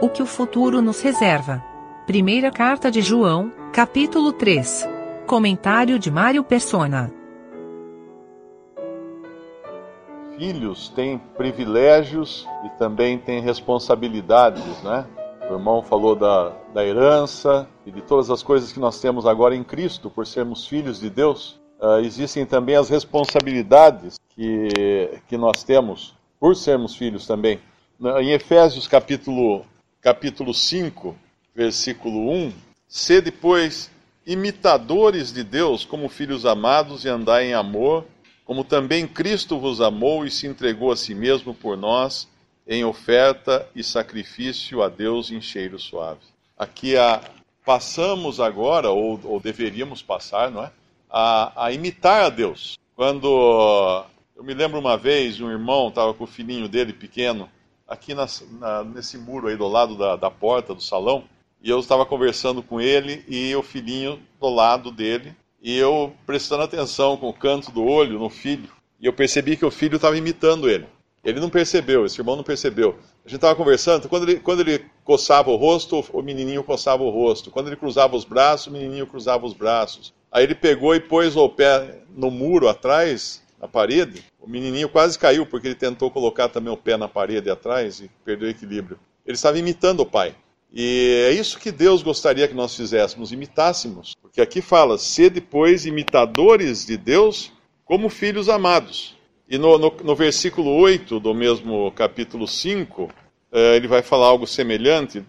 o que o futuro nos reserva. Primeira carta de João, capítulo 3. Comentário de Mário Persona. Filhos têm privilégios e também têm responsabilidades, né? O irmão falou da, da herança e de todas as coisas que nós temos agora em Cristo, por sermos filhos de Deus. Uh, existem também as responsabilidades que, que nós temos por sermos filhos também. Em Efésios capítulo, capítulo 5, versículo 1, sede, pois, imitadores de Deus como filhos amados e andai em amor, como também Cristo vos amou e se entregou a si mesmo por nós, em oferta e sacrifício a Deus em cheiro suave. Aqui a, passamos agora, ou, ou deveríamos passar, não é? A, a, imitar a Deus. Quando eu me lembro uma vez, um irmão estava com o filhinho dele pequeno, aqui na, na, nesse muro aí do lado da, da porta do salão, e eu estava conversando com ele e o filhinho do lado dele, e eu prestando atenção com o canto do olho no filho, e eu percebi que o filho estava imitando ele. Ele não percebeu, esse irmão não percebeu. A gente estava conversando, quando ele, quando ele coçava o rosto, o menininho coçava o rosto. Quando ele cruzava os braços, o menininho cruzava os braços. Aí ele pegou e pôs o pé no muro atrás, na parede. O menininho quase caiu, porque ele tentou colocar também o pé na parede atrás e perdeu o equilíbrio. Ele estava imitando o pai. E é isso que Deus gostaria que nós fizéssemos, imitássemos. Porque aqui fala, ser depois imitadores de Deus como filhos amados. E no, no, no, versículo 8 do mesmo capítulo 5, eh, ele vai falar algo semelhante,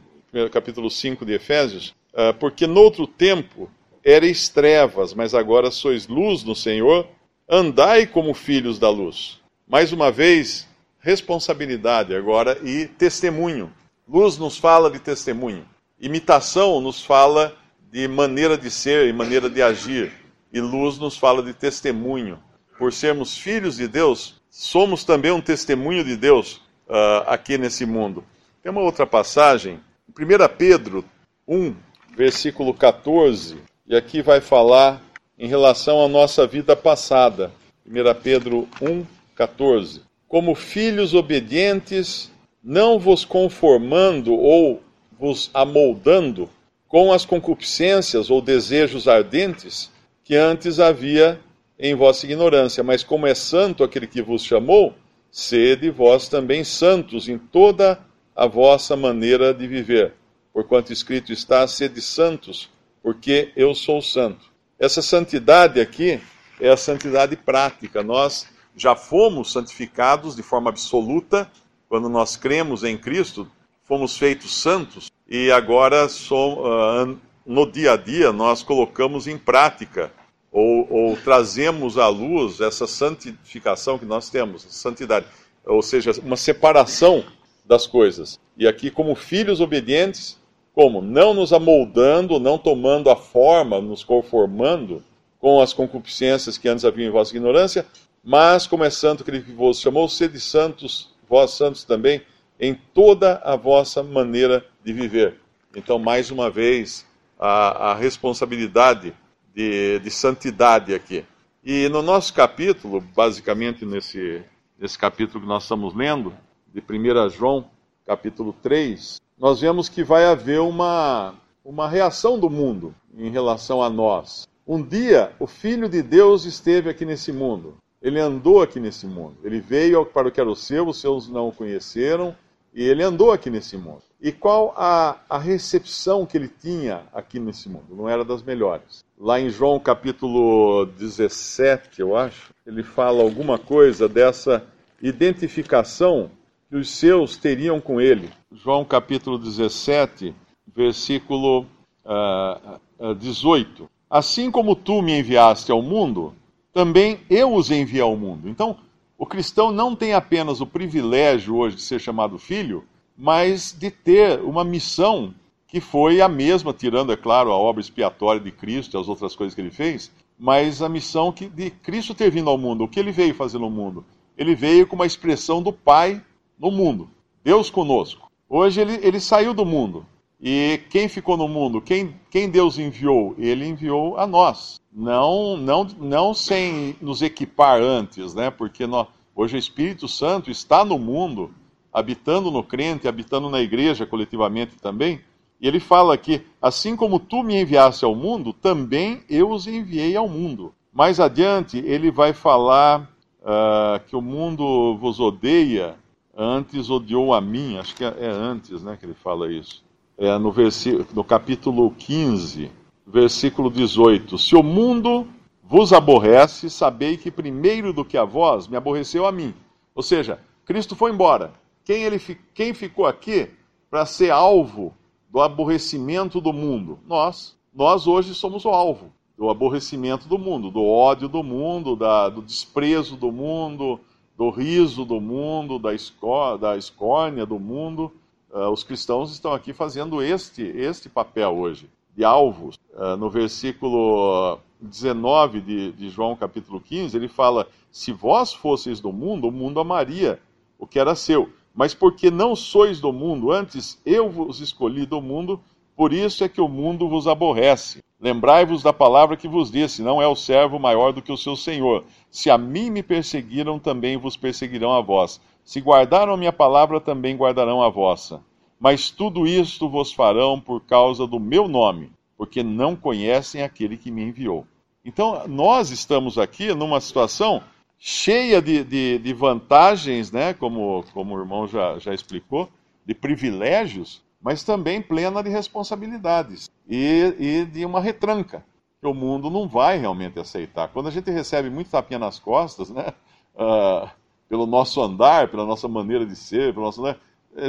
capítulo 5 de Efésios, eh, porque noutro tempo erais trevas, mas agora sois luz no Senhor, andai como filhos da luz. Mais uma vez, responsabilidade agora e testemunho. Luz nos fala de testemunho. Imitação nos fala de maneira de ser e maneira de agir. E luz nos fala de testemunho por sermos filhos de Deus, somos também um testemunho de Deus uh, aqui nesse mundo. Tem uma outra passagem, 1 Pedro 1, versículo 14, e aqui vai falar em relação à nossa vida passada. 1 Pedro 1, 14. Como filhos obedientes, não vos conformando ou vos amoldando com as concupiscências ou desejos ardentes que antes havia em vossa ignorância, mas como é santo aquele que vos chamou, sede vós também santos em toda a vossa maneira de viver. Porquanto escrito está, sede santos, porque eu sou santo. Essa santidade aqui é a santidade prática. Nós já fomos santificados de forma absoluta quando nós cremos em Cristo, fomos feitos santos e agora ah, no dia a dia nós colocamos em prática ou, ou trazemos à luz essa santificação que nós temos, santidade, ou seja, uma separação das coisas. E aqui, como filhos obedientes, como? Não nos amoldando, não tomando a forma, nos conformando com as concupiscências que antes haviam em vossa ignorância, mas como é santo aquele que vos chamou, sede santos, vós santos também, em toda a vossa maneira de viver. Então, mais uma vez, a, a responsabilidade de, de santidade aqui. E no nosso capítulo, basicamente nesse, nesse capítulo que nós estamos lendo, de 1 João, capítulo 3, nós vemos que vai haver uma, uma reação do mundo em relação a nós. Um dia, o Filho de Deus esteve aqui nesse mundo. Ele andou aqui nesse mundo. Ele veio para o que era o seu, os seus não o conheceram, e ele andou aqui nesse mundo. E qual a, a recepção que ele tinha aqui nesse mundo? Não era das melhores. Lá em João capítulo 17, eu acho, ele fala alguma coisa dessa identificação que os seus teriam com ele. João capítulo 17, versículo uh, uh, 18. Assim como tu me enviaste ao mundo, também eu os enviei ao mundo. Então, o cristão não tem apenas o privilégio hoje de ser chamado filho, mas de ter uma missão que foi a mesma, tirando, é claro, a obra expiatória de Cristo e as outras coisas que ele fez, mas a missão que, de Cristo ter vindo ao mundo. O que ele veio fazer no mundo? Ele veio com uma expressão do Pai no mundo. Deus conosco. Hoje ele, ele saiu do mundo. E quem ficou no mundo? Quem, quem Deus enviou? Ele enviou a nós. Não, não, não sem nos equipar antes, né? Porque nós, hoje o Espírito Santo está no mundo habitando no crente, habitando na igreja coletivamente também. E ele fala que, assim como tu me enviaste ao mundo, também eu os enviei ao mundo. Mais adiante, ele vai falar uh, que o mundo vos odeia, antes odiou a mim. Acho que é, é antes né, que ele fala isso. É no, no capítulo 15, versículo 18. Se o mundo vos aborrece, sabei que primeiro do que a vós me aborreceu a mim. Ou seja, Cristo foi embora. Quem, ele, quem ficou aqui para ser alvo do aborrecimento do mundo? Nós. Nós hoje somos o alvo do aborrecimento do mundo, do ódio do mundo, da, do desprezo do mundo, do riso do mundo, da, escó, da escórnia do mundo. Uh, os cristãos estão aqui fazendo este, este papel hoje, de alvos. Uh, no versículo 19 de, de João, capítulo 15, ele fala: Se vós fosseis do mundo, o mundo amaria o que era seu. Mas porque não sois do mundo, antes eu vos escolhi do mundo, por isso é que o mundo vos aborrece. Lembrai-vos da palavra que vos disse: não é o servo maior do que o seu senhor. Se a mim me perseguiram, também vos perseguirão a vós. Se guardaram a minha palavra, também guardarão a vossa. Mas tudo isto vos farão por causa do meu nome, porque não conhecem aquele que me enviou. Então, nós estamos aqui numa situação cheia de, de, de vantagens, né, como, como o irmão já, já explicou, de privilégios, mas também plena de responsabilidades e, e de uma retranca que o mundo não vai realmente aceitar. Quando a gente recebe muito tapinha nas costas, né, uh, pelo nosso andar, pela nossa maneira de ser, pelo nosso, né,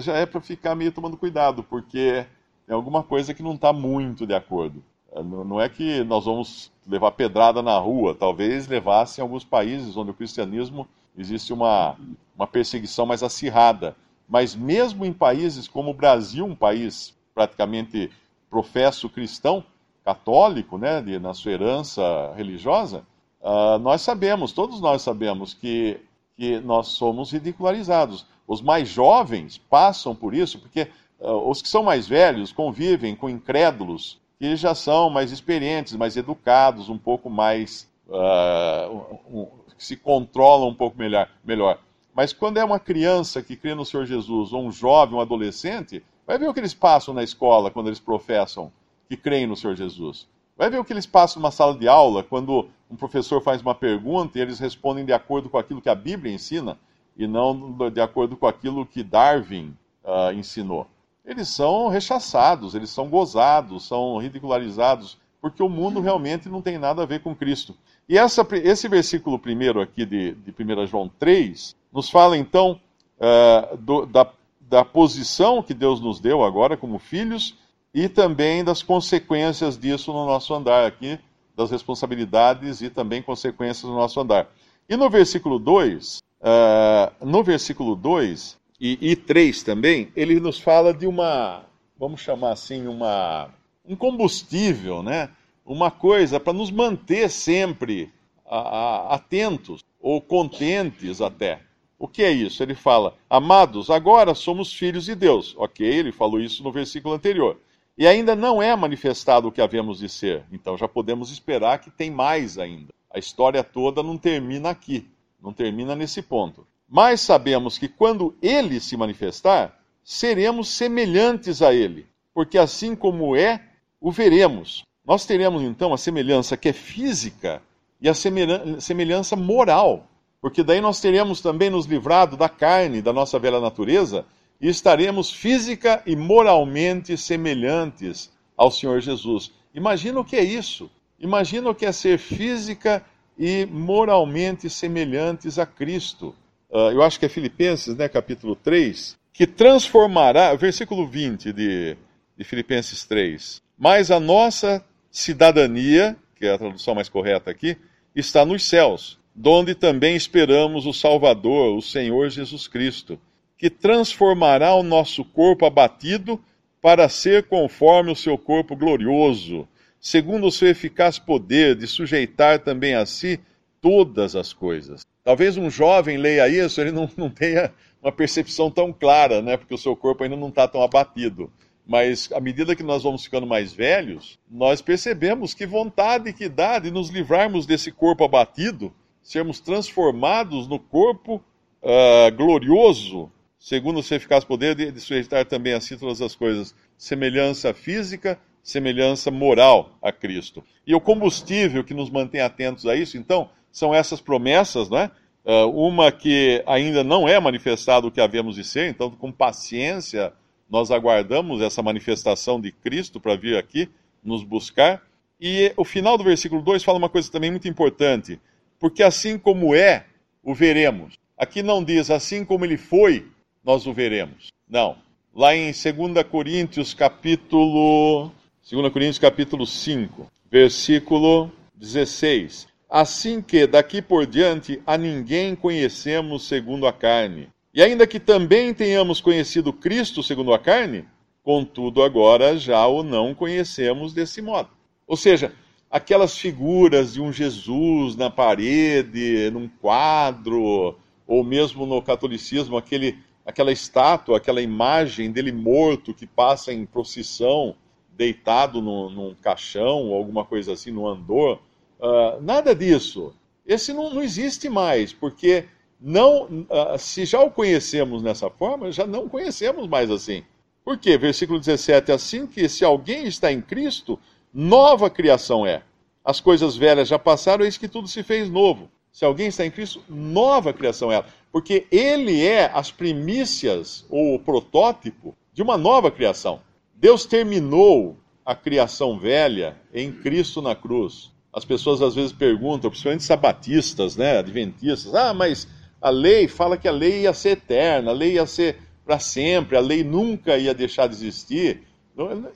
já é para ficar meio tomando cuidado, porque tem alguma coisa que não está muito de acordo. Uh, não é que nós vamos levar pedrada na rua, talvez levasse em alguns países onde o cristianismo existe uma, uma perseguição mais acirrada. Mas mesmo em países como o Brasil, um país praticamente professo cristão, católico, né, de, na sua herança religiosa, uh, nós sabemos, todos nós sabemos que, que nós somos ridicularizados. Os mais jovens passam por isso, porque uh, os que são mais velhos convivem com incrédulos que já são mais experientes, mais educados, um pouco mais. Uh, um, que se controlam um pouco melhor. melhor. Mas quando é uma criança que crê no Senhor Jesus, ou um jovem, um adolescente, vai ver o que eles passam na escola quando eles professam que creem no Senhor Jesus. Vai ver o que eles passam numa sala de aula quando um professor faz uma pergunta e eles respondem de acordo com aquilo que a Bíblia ensina e não de acordo com aquilo que Darwin uh, ensinou. Eles são rechaçados, eles são gozados, são ridicularizados, porque o mundo realmente não tem nada a ver com Cristo. E essa, esse versículo primeiro aqui de, de 1 João 3 nos fala então uh, do, da, da posição que Deus nos deu agora como filhos e também das consequências disso no nosso andar aqui, das responsabilidades e também consequências no nosso andar. E no versículo 2, uh, ah, no versículo 2 e, e 3 também, ele nos fala de uma, vamos chamar assim, uma, um combustível, né? uma coisa para nos manter sempre a, a, atentos ou contentes até. O que é isso? Ele fala: Amados, agora somos filhos de Deus. Ok, ele falou isso no versículo anterior. E ainda não é manifestado o que havemos de ser. Então já podemos esperar que tem mais ainda. A história toda não termina aqui, não termina nesse ponto. Mas sabemos que quando ele se manifestar, seremos semelhantes a ele, porque assim como é, o veremos. Nós teremos então a semelhança que é física e a semelhança moral, porque daí nós teremos também nos livrado da carne, da nossa velha natureza, e estaremos física e moralmente semelhantes ao Senhor Jesus. Imagina o que é isso. Imagina o que é ser física e moralmente semelhantes a Cristo. Uh, eu acho que é Filipenses, né, capítulo 3, que transformará, versículo 20 de, de Filipenses 3. Mas a nossa cidadania, que é a tradução mais correta aqui, está nos céus, donde também esperamos o Salvador, o Senhor Jesus Cristo, que transformará o nosso corpo abatido para ser conforme o seu corpo glorioso, segundo o seu eficaz poder de sujeitar também a si todas as coisas. Talvez um jovem leia isso, ele não, não tenha uma percepção tão clara, né? Porque o seu corpo ainda não está tão abatido. Mas à medida que nós vamos ficando mais velhos, nós percebemos que vontade que dá de nos livrarmos desse corpo abatido, sermos transformados no corpo uh, glorioso, segundo o seu eficaz poder de, de sujeitar também a si todas as coisas, semelhança física, semelhança moral a Cristo. E o combustível que nos mantém atentos a isso, então, são essas promessas, não é? Uh, uma que ainda não é manifestada o que havemos de ser, então, com paciência, nós aguardamos essa manifestação de Cristo para vir aqui nos buscar. E o final do versículo 2 fala uma coisa também muito importante, porque assim como é, o veremos. Aqui não diz assim como ele foi, nós o veremos. Não. Lá em 2 Coríntios capítulo 2 Coríntios capítulo 5, versículo 16. Assim que daqui por diante a ninguém conhecemos segundo a carne. E ainda que também tenhamos conhecido Cristo segundo a carne, contudo agora já o não conhecemos desse modo. Ou seja, aquelas figuras de um Jesus na parede, num quadro, ou mesmo no catolicismo, aquele, aquela estátua, aquela imagem dele morto que passa em procissão, deitado no, num caixão ou alguma coisa assim, no andor. Uh, nada disso. Esse não, não, existe mais, porque não, uh, se já o conhecemos nessa forma, já não conhecemos mais assim. Por quê? Versículo 17: Assim que se alguém está em Cristo, nova criação é. As coisas velhas já passaram, eis que tudo se fez novo. Se alguém está em Cristo, nova criação é. Porque ele é as primícias ou o protótipo de uma nova criação. Deus terminou a criação velha em Cristo na cruz. As pessoas às vezes perguntam, principalmente sabatistas, né, adventistas, ah, mas a lei fala que a lei ia ser eterna, a lei ia ser para sempre, a lei nunca ia deixar de existir.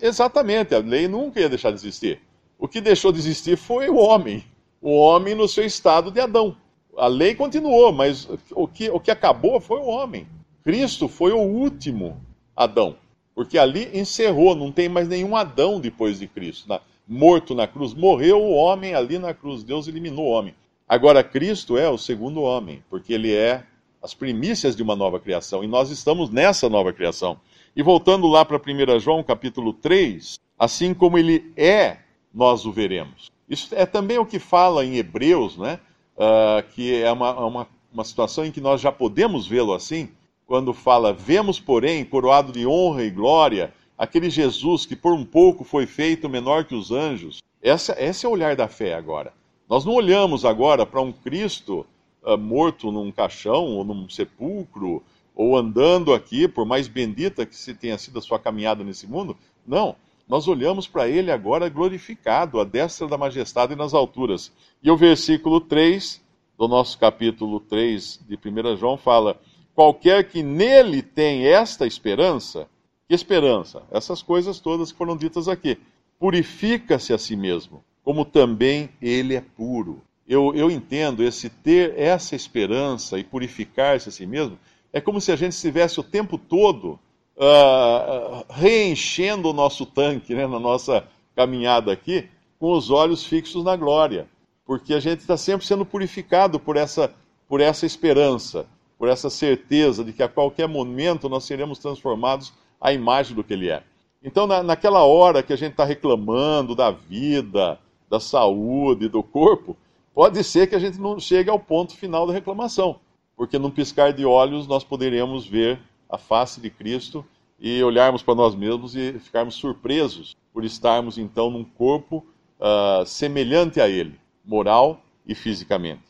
Exatamente, a lei nunca ia deixar de existir. O que deixou de existir foi o homem, o homem no seu estado de Adão. A lei continuou, mas o que, o que acabou foi o homem. Cristo foi o último Adão. Porque ali encerrou, não tem mais nenhum Adão depois de Cristo. Na, morto na cruz, morreu o homem ali na cruz. Deus eliminou o homem. Agora, Cristo é o segundo homem, porque ele é as primícias de uma nova criação. E nós estamos nessa nova criação. E voltando lá para 1 João capítulo 3, assim como ele é, nós o veremos. Isso é também o que fala em Hebreus, né? Uh, que é uma, uma, uma situação em que nós já podemos vê-lo assim quando fala: Vemos, porém, coroado de honra e glória, aquele Jesus que por um pouco foi feito menor que os anjos. Essa, esse é o olhar da fé agora. Nós não olhamos agora para um Cristo uh, morto num caixão ou num sepulcro, ou andando aqui, por mais bendita que se tenha sido a sua caminhada nesse mundo. Não. Nós olhamos para ele agora glorificado, à destra da majestade nas alturas. E o versículo 3 do nosso capítulo 3 de 1 João fala Qualquer que nele tem esta esperança, que esperança? Essas coisas todas que foram ditas aqui. Purifica-se a si mesmo, como também ele é puro. Eu, eu entendo esse ter essa esperança e purificar-se a si mesmo, é como se a gente estivesse o tempo todo uh, reenchendo o nosso tanque, né, na nossa caminhada aqui, com os olhos fixos na glória. Porque a gente está sempre sendo purificado por essa, por essa esperança por essa certeza de que a qualquer momento nós seremos transformados à imagem do que Ele é. Então, na, naquela hora que a gente está reclamando da vida, da saúde, do corpo, pode ser que a gente não chegue ao ponto final da reclamação, porque num piscar de olhos nós poderemos ver a face de Cristo e olharmos para nós mesmos e ficarmos surpresos por estarmos então num corpo uh, semelhante a Ele, moral e fisicamente.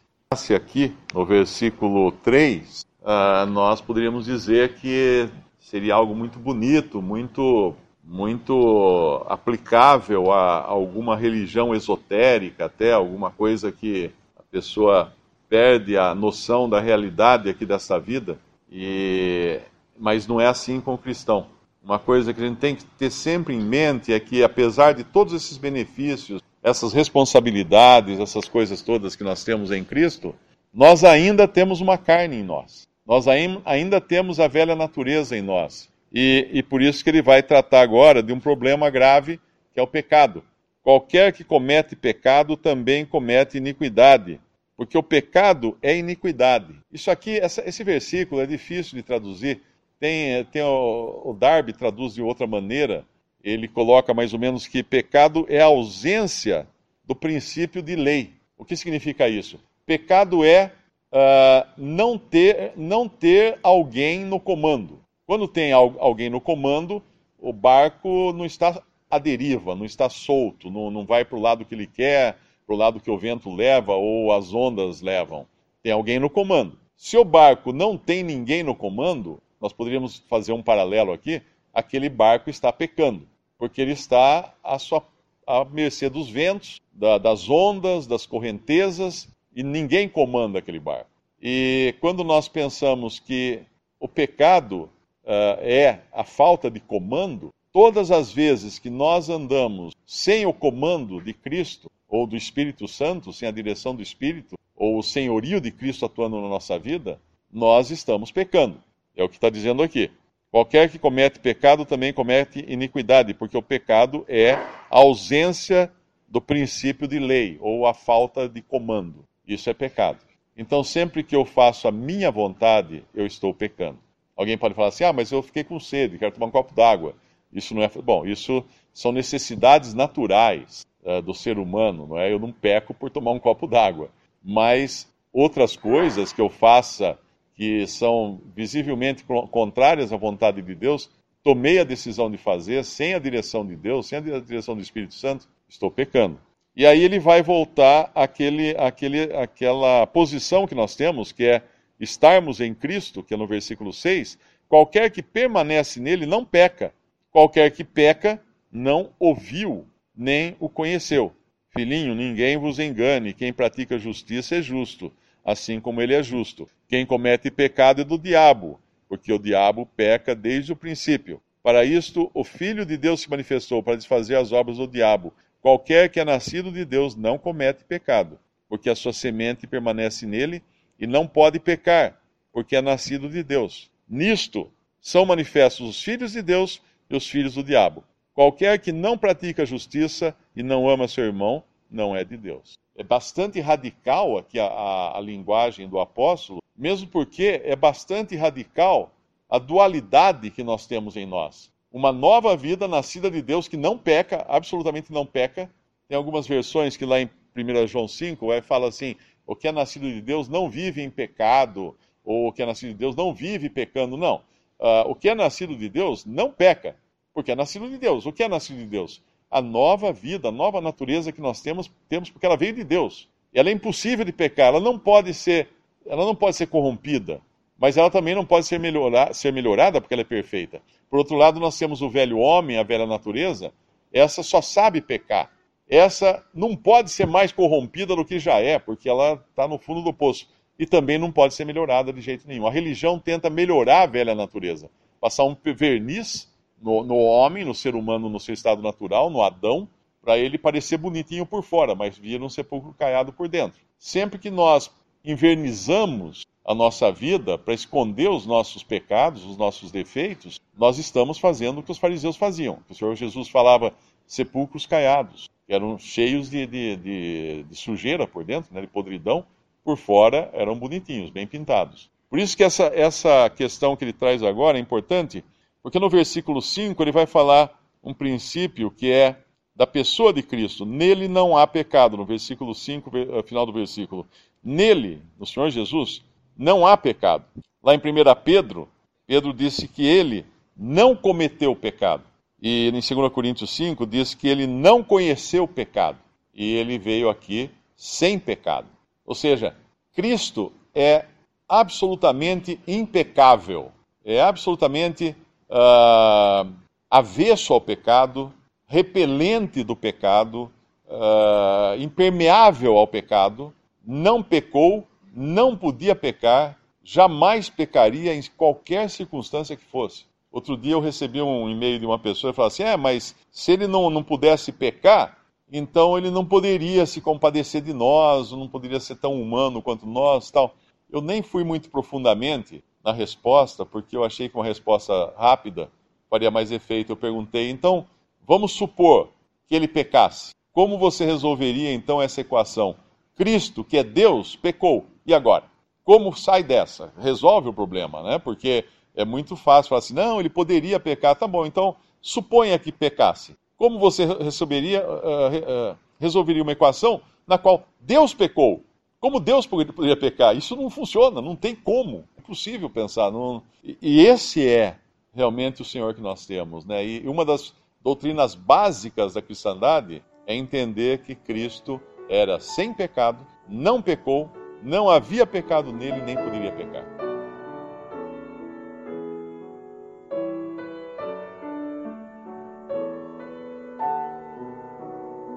Aqui no versículo 3, uh, ah, nós poderíamos dizer que seria algo muito bonito, muito, muito aplicável a, alguma religião esotérica, até alguma coisa que a pessoa perde a noção da realidade aqui dessa vida. E, mas não é assim com o cristão. Uma coisa que a gente tem que ter sempre em mente é que, apesar de todos esses benefícios essas responsabilidades, essas coisas todas que nós temos em Cristo, nós ainda temos uma carne em nós. Nós ainda temos a velha natureza em nós. E, e por isso que ele vai tratar agora de um problema grave, que é o pecado. Qualquer que comete pecado também comete iniquidade, porque o pecado é iniquidade. Isso aqui, essa, esse versículo é difícil de traduzir. Tem, tem o, o Darby traduz de outra maneira, ele coloca mais ou menos que pecado é a ausência do princípio de lei. O que significa isso? Pecado é uh, não, ter, não ter alguém no comando. Quando tem alguém no comando, o barco não está à deriva, não está solto, não, não vai para o lado que ele quer, para o lado que o vento leva ou as ondas levam. Tem alguém no comando. Se o barco não tem ninguém no comando, nós poderíamos fazer um paralelo aqui, aquele barco está pecando, porque ele está à, sua, à mercê dos ventos, da, das ondas, das correntezas, e ninguém comanda aquele barco. E quando nós pensamos que o pecado é a falta de comando, todas as vezes que nós andamos sem o comando de Cristo ou do Espírito Santo, sem a direção do Espírito, ou o senhorio de Cristo atuando na nossa vida, nós estamos pecando. É o que está dizendo aqui. Qualquer que comete pecado também comete iniquidade, porque o pecado é a ausência do princípio de lei ou a falta de comando. Isso é pecado. Então, sempre que eu faço a minha vontade, eu estou pecando. Alguém pode falar assim: ah, mas eu fiquei com sede, quero tomar um copo d'água. Isso não é. Bom, isso são necessidades naturais uh, do ser humano, não é? Eu não peco por tomar um copo d'água. Mas outras coisas que eu faça que são visivelmente contrárias à vontade de Deus, tomei a decisão de fazer sem a direção de Deus, sem a direção do Espírito Santo, estou pecando. E aí ele vai voltar àquele, àquele, àquela posição que nós temos, que é estarmos em Cristo, que é no versículo 6, qualquer que permanece nele não peca, qualquer que peca não ouviu, nem o conheceu. Filhinho, ninguém vos engane, quem pratica justiça é justo, assim como ele é justo. Quem comete pecado é do diabo, porque o diabo peca desde o princípio. Para isto, o Filho de Deus se manifestou para desfazer as obras do diabo. Qualquer que é nascido de Deus não comete pecado, porque a sua semente permanece nele e não pode pecar, porque é nascido de Deus. Nisto são manifestos os filhos de Deus e os filhos do diabo. Qualquer que não pratica justiça e não ama seu irmão, não é de Deus. É bastante radical aqui a, a, a linguagem do apóstolo, mesmo porque é bastante radical a dualidade que nós temos em nós. Uma nova vida nascida de Deus que não peca, absolutamente não peca. Tem algumas versões que lá em 1 João 5 vai, fala assim: o que é nascido de Deus não vive em pecado, ou o que é nascido de Deus não vive pecando. Não. Uh, o que é nascido de Deus não peca, porque é nascido de Deus. O que é nascido de Deus? A nova vida, a nova natureza que nós temos, temos porque ela veio de Deus. Ela é impossível de pecar, ela não pode ser, ela não pode ser corrompida, mas ela também não pode ser, melhorar, ser melhorada porque ela é perfeita. Por outro lado, nós temos o velho homem, a velha natureza, essa só sabe pecar essa não pode ser mais corrompida do que já é, porque ela está no fundo do poço. E também não pode ser melhorada de jeito nenhum. A religião tenta melhorar a velha natureza, passar um verniz no, no homem, no ser humano, no seu estado natural, no Adão, para ele parecer bonitinho por fora, mas vira um sepulcro caiado por dentro. Sempre que nós invernizamos a nossa vida para esconder os nossos pecados, os nossos defeitos, nós estamos fazendo o que os fariseus faziam. O Senhor Jesus falava sepulcros caiados eram cheios de, de, de, de sujeira por dentro, né, de podridão, por fora eram bonitinhos, bem pintados. Por isso que essa, essa questão que ele traz agora é importante, porque no versículo 5 ele vai falar um princípio que é da pessoa de Cristo. Nele não há pecado, no versículo 5, eh, final do versículo. Nele, no Senhor Jesus, não há pecado. Lá em 1 Pedro, Pedro disse que ele não cometeu pecado. E em 2 Coríntios 5 diz que ele não conheceu o pecado e ele veio aqui sem pecado. Ou seja, Cristo é absolutamente impecável, é absolutamente uh, avesso ao pecado, repelente do pecado, uh, impermeável ao pecado, não pecou, não podia pecar, jamais pecaria em qualquer circunstância que fosse. Outro dia eu recebi um e-mail de uma pessoa e falou assim: é, mas se ele não, não pudesse pecar, então ele não poderia se compadecer de nós, não poderia ser tão humano quanto nós, tal. Eu nem fui muito profundamente na resposta, porque eu achei que uma resposta rápida faria mais efeito. Eu perguntei: então, vamos supor que ele pecasse. Como você resolveria então essa equação? Cristo, que é Deus, pecou. E agora? Como sai dessa? Resolve o problema, né? Porque é muito fácil falar assim, não, ele poderia pecar. Tá bom, então suponha que pecasse. Como você resolveria, uh, uh, resolveria uma equação na qual Deus pecou? Como Deus poderia pecar? Isso não funciona, não tem como. É impossível pensar. Não... E esse é realmente o Senhor que nós temos. Né? E uma das doutrinas básicas da cristandade é entender que Cristo era sem pecado, não pecou, não havia pecado nele nem poderia pecar.